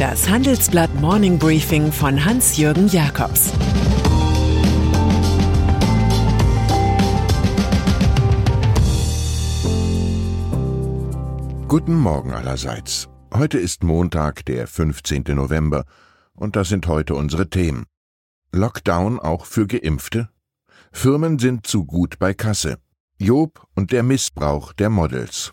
Das Handelsblatt Morning Briefing von Hans-Jürgen Jakobs Guten Morgen allerseits. Heute ist Montag, der 15. November, und das sind heute unsere Themen. Lockdown auch für Geimpfte? Firmen sind zu gut bei Kasse. Job und der Missbrauch der Models.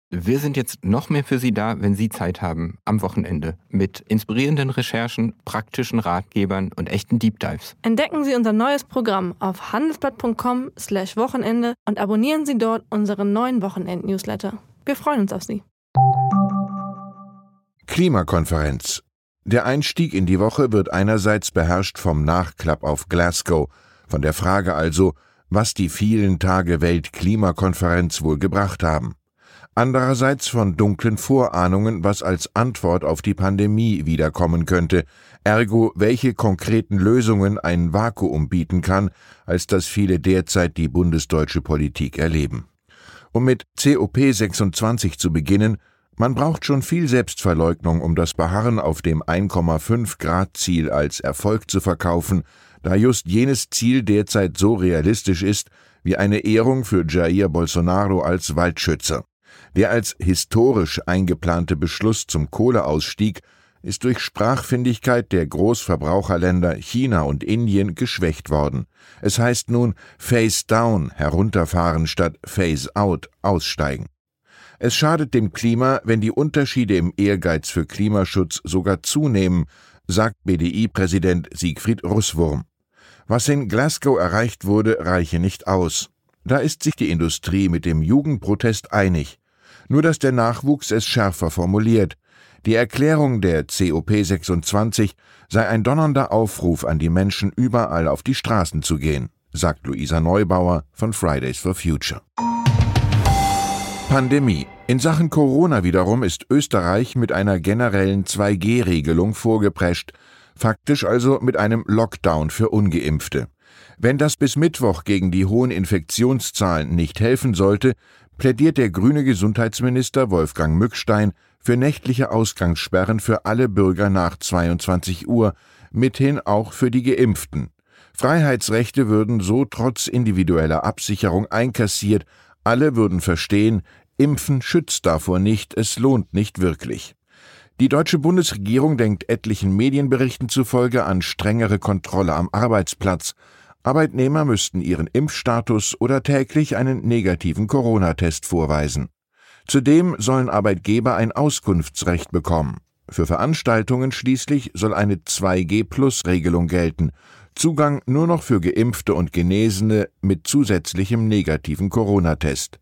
Wir sind jetzt noch mehr für Sie da, wenn Sie Zeit haben, am Wochenende, mit inspirierenden Recherchen, praktischen Ratgebern und echten Deep Dives. Entdecken Sie unser neues Programm auf handelsblatt.com/slash Wochenende und abonnieren Sie dort unseren neuen Wochenend-Newsletter. Wir freuen uns auf Sie. Klimakonferenz. Der Einstieg in die Woche wird einerseits beherrscht vom Nachklapp auf Glasgow, von der Frage also, was die vielen Tage Weltklimakonferenz wohl gebracht haben andererseits von dunklen Vorahnungen, was als Antwort auf die Pandemie wiederkommen könnte, ergo welche konkreten Lösungen ein Vakuum bieten kann, als das viele derzeit die bundesdeutsche Politik erleben. Um mit COP 26 zu beginnen, man braucht schon viel Selbstverleugnung, um das Beharren auf dem 1,5 Grad Ziel als Erfolg zu verkaufen, da just jenes Ziel derzeit so realistisch ist wie eine Ehrung für Jair Bolsonaro als Waldschützer. Der als historisch eingeplante Beschluss zum Kohleausstieg ist durch Sprachfindigkeit der Großverbraucherländer China und Indien geschwächt worden. Es heißt nun Face Down herunterfahren statt Face Out aussteigen. Es schadet dem Klima, wenn die Unterschiede im Ehrgeiz für Klimaschutz sogar zunehmen, sagt BDI-Präsident Siegfried Russwurm. Was in Glasgow erreicht wurde, reiche nicht aus. Da ist sich die Industrie mit dem Jugendprotest einig nur dass der Nachwuchs es schärfer formuliert. Die Erklärung der COP 26 sei ein donnernder Aufruf an die Menschen, überall auf die Straßen zu gehen, sagt Luisa Neubauer von Fridays for Future. Pandemie. In Sachen Corona wiederum ist Österreich mit einer generellen 2G-Regelung vorgeprescht, faktisch also mit einem Lockdown für ungeimpfte. Wenn das bis Mittwoch gegen die hohen Infektionszahlen nicht helfen sollte, plädiert der grüne Gesundheitsminister Wolfgang Mückstein für nächtliche Ausgangssperren für alle Bürger nach 22 Uhr, mithin auch für die Geimpften. Freiheitsrechte würden so trotz individueller Absicherung einkassiert, alle würden verstehen, Impfen schützt davor nicht, es lohnt nicht wirklich. Die deutsche Bundesregierung denkt etlichen Medienberichten zufolge an strengere Kontrolle am Arbeitsplatz, Arbeitnehmer müssten ihren Impfstatus oder täglich einen negativen Corona-Test vorweisen. Zudem sollen Arbeitgeber ein Auskunftsrecht bekommen. Für Veranstaltungen schließlich soll eine 2G-Plus-Regelung gelten, Zugang nur noch für Geimpfte und Genesene mit zusätzlichem negativen Corona-Test.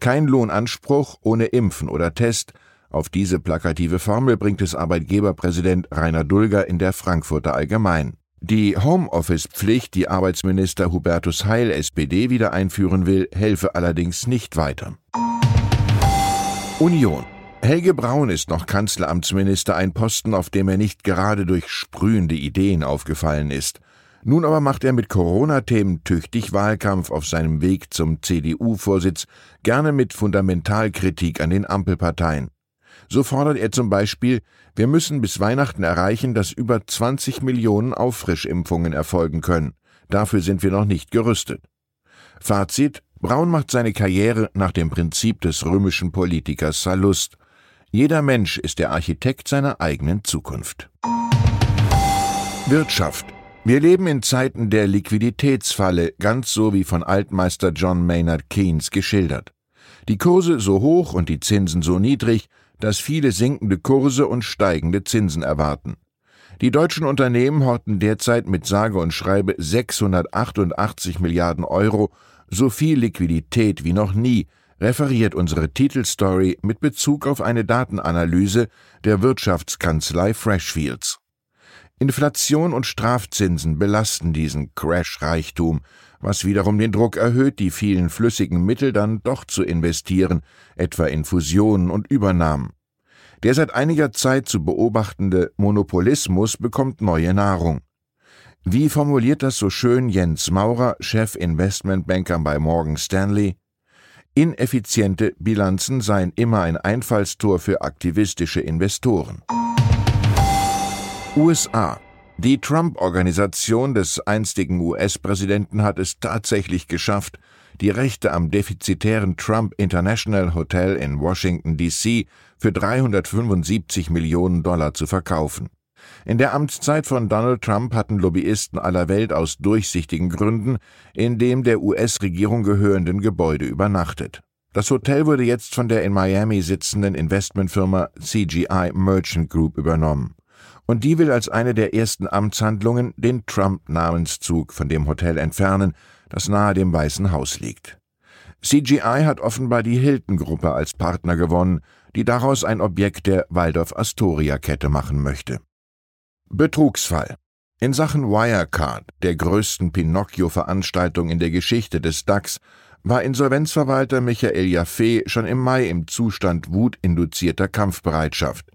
Kein Lohnanspruch ohne Impfen oder Test, auf diese plakative Formel bringt es Arbeitgeberpräsident Rainer Dulger in der Frankfurter Allgemein. Die Homeoffice-Pflicht, die Arbeitsminister Hubertus Heil SPD wieder einführen will, helfe allerdings nicht weiter. Union. Helge Braun ist noch Kanzleramtsminister, ein Posten, auf dem er nicht gerade durch sprühende Ideen aufgefallen ist. Nun aber macht er mit Corona-Themen tüchtig Wahlkampf auf seinem Weg zum CDU-Vorsitz, gerne mit Fundamentalkritik an den Ampelparteien. So fordert er zum Beispiel, wir müssen bis Weihnachten erreichen, dass über 20 Millionen Auffrischimpfungen erfolgen können. Dafür sind wir noch nicht gerüstet. Fazit Braun macht seine Karriere nach dem Prinzip des römischen Politikers Sallust. Jeder Mensch ist der Architekt seiner eigenen Zukunft. Wirtschaft. Wir leben in Zeiten der Liquiditätsfalle, ganz so wie von Altmeister John Maynard Keynes geschildert. Die Kurse so hoch und die Zinsen so niedrig, dass viele sinkende Kurse und steigende Zinsen erwarten. Die deutschen Unternehmen horten derzeit mit sage und schreibe 688 Milliarden Euro so viel Liquidität wie noch nie, referiert unsere Titelstory mit Bezug auf eine Datenanalyse der Wirtschaftskanzlei Freshfields. Inflation und Strafzinsen belasten diesen Crash-Reichtum, was wiederum den Druck erhöht, die vielen flüssigen Mittel dann doch zu investieren, etwa in Fusionen und Übernahmen. Der seit einiger Zeit zu beobachtende Monopolismus bekommt neue Nahrung. Wie formuliert das so schön Jens Maurer, Chef Investmentbanker bei Morgan Stanley? Ineffiziente Bilanzen seien immer ein Einfallstor für aktivistische Investoren. USA die Trump-Organisation des einstigen US-Präsidenten hat es tatsächlich geschafft, die Rechte am defizitären Trump International Hotel in Washington, D.C. für 375 Millionen Dollar zu verkaufen. In der Amtszeit von Donald Trump hatten Lobbyisten aller Welt aus durchsichtigen Gründen in dem der US-Regierung gehörenden Gebäude übernachtet. Das Hotel wurde jetzt von der in Miami sitzenden Investmentfirma CGI Merchant Group übernommen und die will als eine der ersten Amtshandlungen den Trump-Namenszug von dem Hotel entfernen, das nahe dem Weißen Haus liegt. CGI hat offenbar die Hilton-Gruppe als Partner gewonnen, die daraus ein Objekt der Waldorf-Astoria-Kette machen möchte. Betrugsfall. In Sachen Wirecard, der größten Pinocchio-Veranstaltung in der Geschichte des DAX, war Insolvenzverwalter Michael Jaffe schon im Mai im Zustand wutinduzierter Kampfbereitschaft.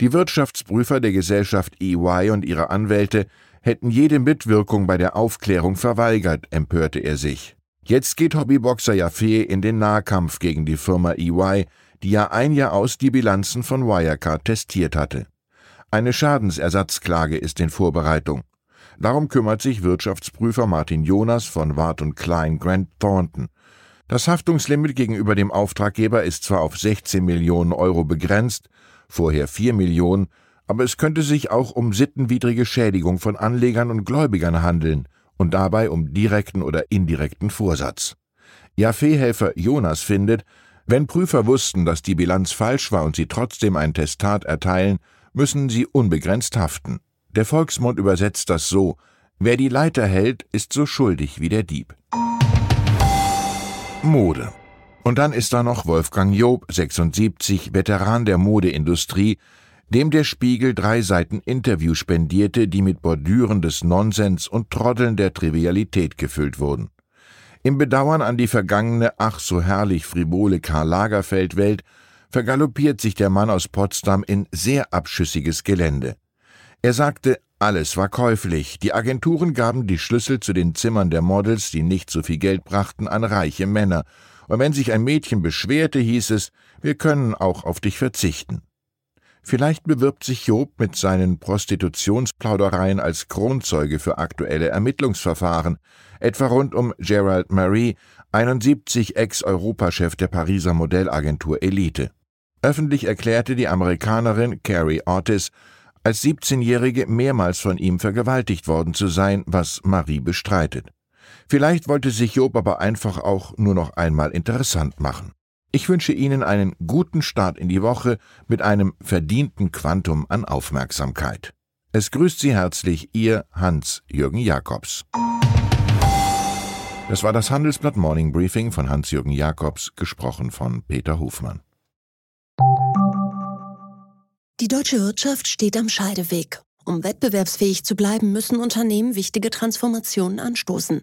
Die Wirtschaftsprüfer der Gesellschaft EY und ihre Anwälte hätten jede Mitwirkung bei der Aufklärung verweigert, empörte er sich. Jetzt geht Hobbyboxer Jaffe in den Nahkampf gegen die Firma EY, die ja ein Jahr aus die Bilanzen von Wirecard testiert hatte. Eine Schadensersatzklage ist in Vorbereitung. Darum kümmert sich Wirtschaftsprüfer Martin Jonas von Wart und Klein Grant Thornton. Das Haftungslimit gegenüber dem Auftraggeber ist zwar auf 16 Millionen Euro begrenzt, vorher 4 Millionen, aber es könnte sich auch um sittenwidrige Schädigung von Anlegern und Gläubigern handeln und dabei um direkten oder indirekten Vorsatz. Jaffe-Helfer Jonas findet, wenn Prüfer wussten, dass die Bilanz falsch war und sie trotzdem ein Testat erteilen, müssen sie unbegrenzt haften. Der Volksmund übersetzt das so: Wer die Leiter hält, ist so schuldig wie der Dieb. Mode und dann ist da noch Wolfgang Job, 76, Veteran der Modeindustrie, dem der Spiegel drei Seiten Interview spendierte, die mit Bordüren des Nonsens und Troddeln der Trivialität gefüllt wurden. Im Bedauern an die vergangene, ach so herrlich frivole Karl Lagerfeld-Welt vergaloppiert sich der Mann aus Potsdam in sehr abschüssiges Gelände. Er sagte, alles war käuflich. Die Agenturen gaben die Schlüssel zu den Zimmern der Models, die nicht so viel Geld brachten, an reiche Männer, und wenn sich ein Mädchen beschwerte, hieß es, wir können auch auf dich verzichten. Vielleicht bewirbt sich Job mit seinen Prostitutionsplaudereien als Kronzeuge für aktuelle Ermittlungsverfahren, etwa rund um Gerald Marie, 71 Ex-Europachef der Pariser Modellagentur Elite. Öffentlich erklärte die Amerikanerin Carrie Ortiz, als 17-Jährige mehrmals von ihm vergewaltigt worden zu sein, was Marie bestreitet. Vielleicht wollte sich Job aber einfach auch nur noch einmal interessant machen. Ich wünsche Ihnen einen guten Start in die Woche mit einem verdienten Quantum an Aufmerksamkeit. Es grüßt Sie herzlich Ihr Hans-Jürgen Jakobs. Das war das Handelsblatt Morning Briefing von Hans-Jürgen Jakobs, gesprochen von Peter Hofmann. Die deutsche Wirtschaft steht am Scheideweg. Um wettbewerbsfähig zu bleiben, müssen Unternehmen wichtige Transformationen anstoßen.